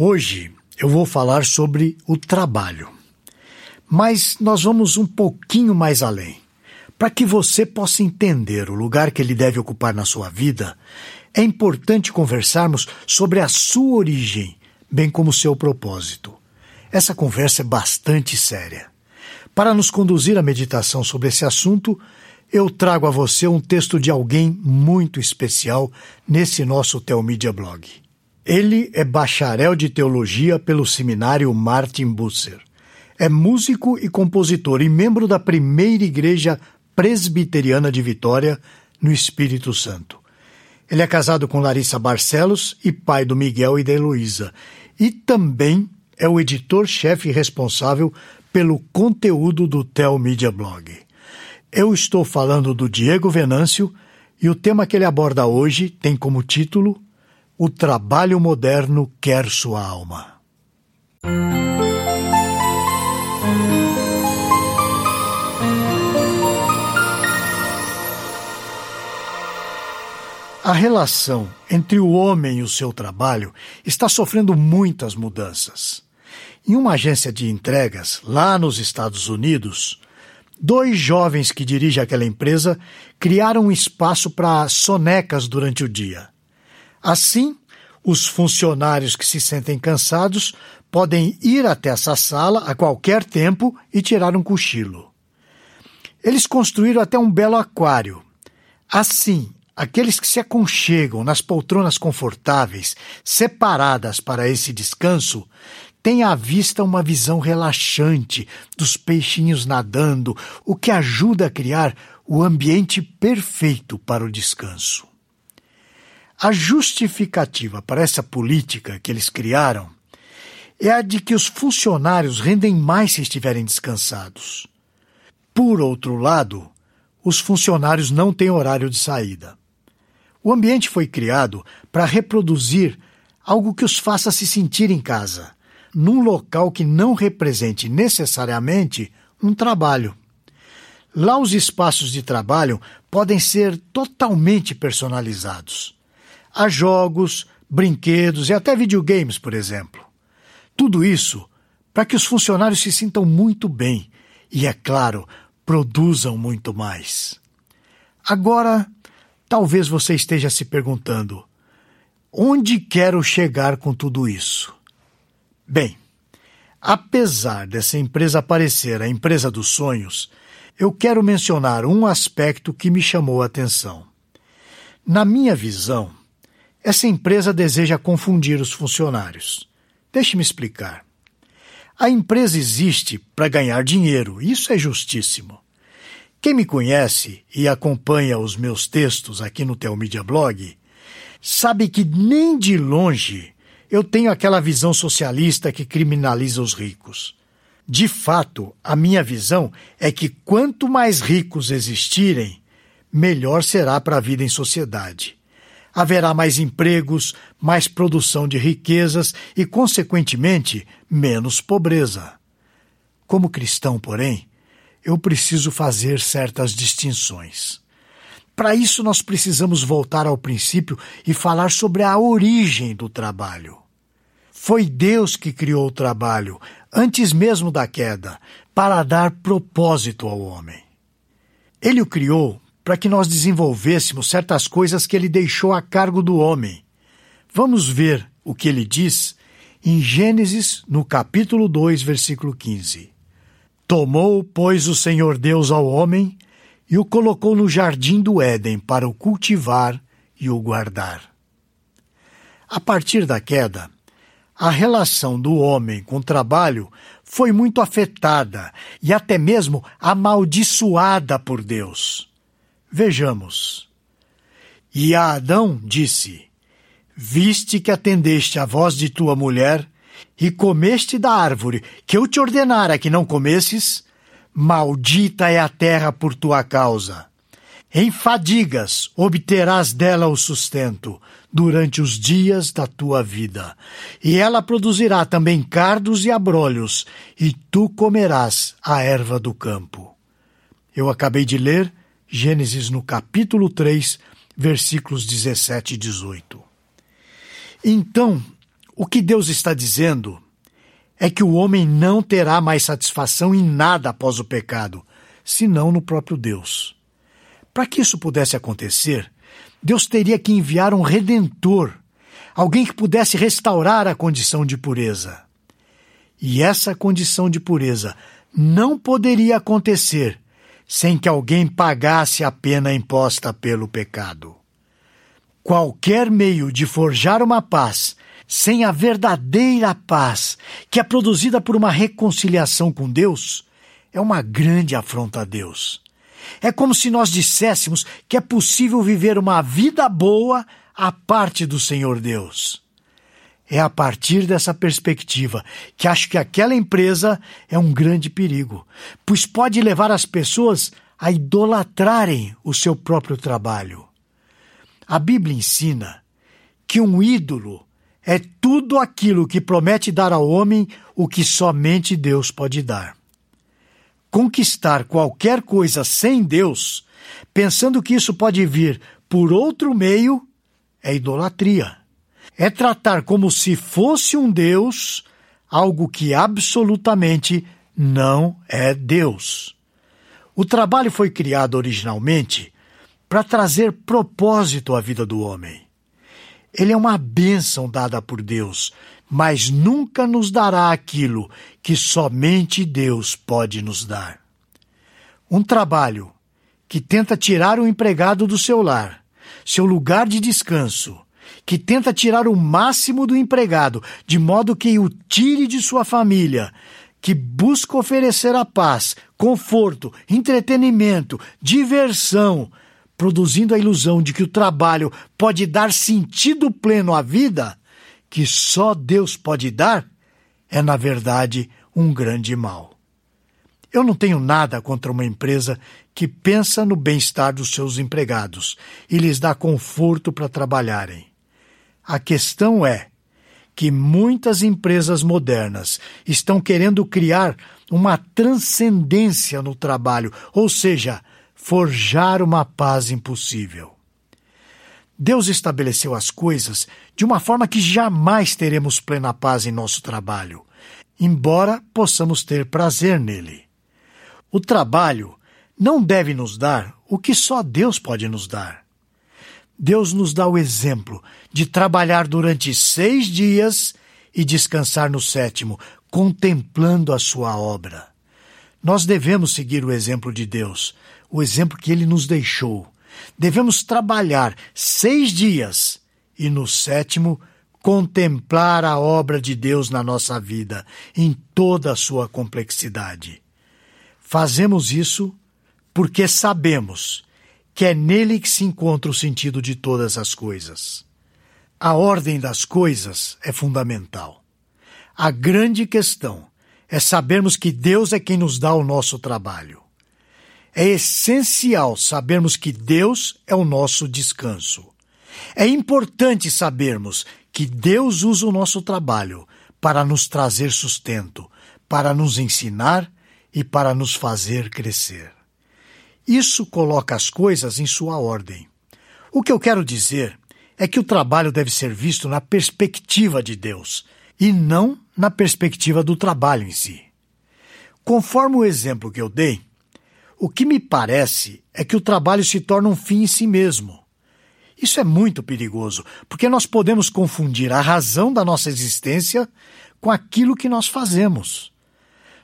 Hoje eu vou falar sobre o trabalho. Mas nós vamos um pouquinho mais além. Para que você possa entender o lugar que ele deve ocupar na sua vida, é importante conversarmos sobre a sua origem, bem como seu propósito. Essa conversa é bastante séria. Para nos conduzir à meditação sobre esse assunto, eu trago a você um texto de alguém muito especial nesse nosso Telmídia blog. Ele é bacharel de teologia pelo seminário Martin Busser. É músico e compositor e membro da primeira igreja presbiteriana de Vitória, no Espírito Santo. Ele é casado com Larissa Barcelos e pai do Miguel e da Heloísa, e também é o editor-chefe responsável pelo conteúdo do Tel Media Blog. Eu estou falando do Diego Venâncio e o tema que ele aborda hoje tem como título O Trabalho Moderno Quer Sua Alma. A relação entre o homem e o seu trabalho está sofrendo muitas mudanças. Em uma agência de entregas, lá nos Estados Unidos, dois jovens que dirigem aquela empresa criaram um espaço para sonecas durante o dia. Assim, os funcionários que se sentem cansados podem ir até essa sala a qualquer tempo e tirar um cochilo. Eles construíram até um belo aquário. Assim, aqueles que se aconchegam nas poltronas confortáveis, separadas para esse descanso, tem à vista uma visão relaxante dos peixinhos nadando, o que ajuda a criar o ambiente perfeito para o descanso. A justificativa para essa política que eles criaram é a de que os funcionários rendem mais se estiverem descansados. Por outro lado, os funcionários não têm horário de saída. O ambiente foi criado para reproduzir algo que os faça se sentir em casa num local que não represente necessariamente um trabalho. Lá, os espaços de trabalho podem ser totalmente personalizados. Há jogos, brinquedos e até videogames, por exemplo. Tudo isso para que os funcionários se sintam muito bem e, é claro, produzam muito mais. Agora, talvez você esteja se perguntando: onde quero chegar com tudo isso? Bem, apesar dessa empresa parecer a empresa dos sonhos, eu quero mencionar um aspecto que me chamou a atenção. Na minha visão, essa empresa deseja confundir os funcionários. Deixe-me explicar. A empresa existe para ganhar dinheiro, isso é justíssimo. Quem me conhece e acompanha os meus textos aqui no Telmídia Blog sabe que nem de longe eu tenho aquela visão socialista que criminaliza os ricos. De fato, a minha visão é que quanto mais ricos existirem, melhor será para a vida em sociedade. Haverá mais empregos, mais produção de riquezas e, consequentemente, menos pobreza. Como cristão, porém, eu preciso fazer certas distinções. Para isso, nós precisamos voltar ao princípio e falar sobre a origem do trabalho. Foi Deus que criou o trabalho, antes mesmo da queda, para dar propósito ao homem. Ele o criou para que nós desenvolvêssemos certas coisas que ele deixou a cargo do homem. Vamos ver o que ele diz em Gênesis, no capítulo 2, versículo 15. Tomou, pois, o Senhor Deus ao homem e o colocou no jardim do Éden para o cultivar e o guardar. A partir da queda, a relação do homem com o trabalho foi muito afetada e até mesmo amaldiçoada por Deus. Vejamos. E a Adão disse: Viste que atendeste à voz de tua mulher e comeste da árvore que eu te ordenara que não comesses, Maldita é a terra por tua causa. Em fadigas obterás dela o sustento durante os dias da tua vida, e ela produzirá também cardos e abrolhos, e tu comerás a erva do campo. Eu acabei de ler Gênesis no capítulo 3, versículos 17 e 18. Então, O que Deus está dizendo é que o homem não terá mais satisfação em nada após o pecado, senão no próprio Deus. Para que isso pudesse acontecer, Deus teria que enviar um redentor, alguém que pudesse restaurar a condição de pureza. E essa condição de pureza não poderia acontecer sem que alguém pagasse a pena imposta pelo pecado. Qualquer meio de forjar uma paz sem a verdadeira paz, que é produzida por uma reconciliação com Deus, é uma grande afronta a Deus. É como se nós disséssemos que é possível viver uma vida boa à parte do Senhor Deus. É a partir dessa perspectiva que acho que aquela empresa é um grande perigo, pois pode levar as pessoas a idolatrarem o seu próprio trabalho. A Bíblia ensina que um ídolo é tudo aquilo que promete dar ao homem o que somente Deus pode dar. Conquistar qualquer coisa sem Deus, pensando que isso pode vir por outro meio, é idolatria é tratar como se fosse um Deus algo que absolutamente não é Deus. O trabalho foi criado originalmente para trazer propósito à vida do homem. Ele é uma bênção dada por Deus, mas nunca nos dará aquilo que somente Deus pode nos dar. Um trabalho que tenta tirar o empregado do seu lar, seu lugar de descanso, que tenta tirar o máximo do empregado, de modo que o tire de sua família, que busca oferecer a paz, conforto, entretenimento, diversão, produzindo a ilusão de que o trabalho pode dar sentido pleno à vida, que só Deus pode dar, é na verdade um grande mal. Eu não tenho nada contra uma empresa que pensa no bem-estar dos seus empregados e lhes dá conforto para trabalharem. A questão é que muitas empresas modernas estão querendo criar uma transcendência no trabalho, ou seja, forjar uma paz impossível. Deus estabeleceu as coisas de uma forma que jamais teremos plena paz em nosso trabalho, embora possamos ter prazer nele. O trabalho não deve nos dar o que só Deus pode nos dar. Deus nos dá o exemplo de trabalhar durante seis dias e descansar no sétimo, contemplando a sua obra. Nós devemos seguir o exemplo de Deus, o exemplo que ele nos deixou. Devemos trabalhar seis dias e no sétimo contemplar a obra de Deus na nossa vida, em toda a sua complexidade. Fazemos isso porque sabemos que é nele que se encontra o sentido de todas as coisas. A ordem das coisas é fundamental. A grande questão é sabermos que Deus é quem nos dá o nosso trabalho. É essencial sabermos que Deus é o nosso descanso. É importante sabermos que Deus usa o nosso trabalho para nos trazer sustento, para nos ensinar e para nos fazer crescer. Isso coloca as coisas em sua ordem. O que eu quero dizer é que o trabalho deve ser visto na perspectiva de Deus e não na perspectiva do trabalho em si. Conforme o exemplo que eu dei, o que me parece é que o trabalho se torna um fim em si mesmo. Isso é muito perigoso, porque nós podemos confundir a razão da nossa existência com aquilo que nós fazemos.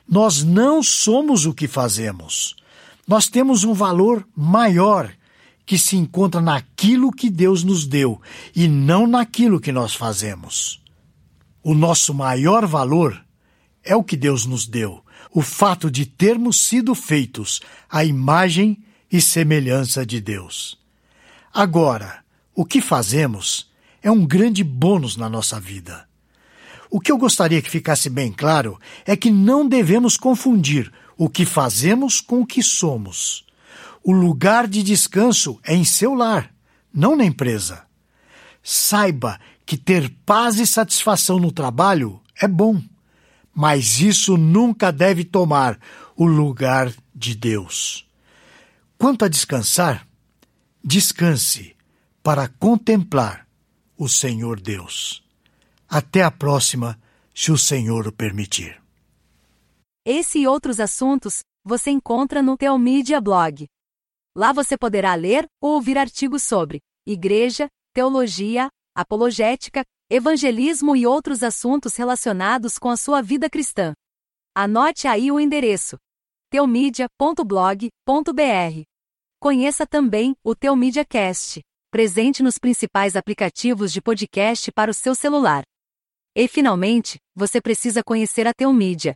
Nós não somos o que fazemos. Nós temos um valor maior que se encontra naquilo que Deus nos deu e não naquilo que nós fazemos. O nosso maior valor é o que Deus nos deu, o fato de termos sido feitos à imagem e semelhança de Deus. Agora, o que fazemos é um grande bônus na nossa vida. O que eu gostaria que ficasse bem claro é que não devemos confundir o que fazemos com o que somos. O lugar de descanso é em seu lar, não na empresa. Saiba que ter paz e satisfação no trabalho é bom, mas isso nunca deve tomar o lugar de Deus. Quanto a descansar, descanse para contemplar o Senhor Deus. Até a próxima, se o Senhor o permitir. Esse e outros assuntos você encontra no Teomídia Blog. Lá você poderá ler ou ouvir artigos sobre igreja, teologia, apologética, evangelismo e outros assuntos relacionados com a sua vida cristã. Anote aí o endereço: teomídia.blog.br. Conheça também o Teomídia Cast, presente nos principais aplicativos de podcast para o seu celular. E finalmente, você precisa conhecer a Teomídia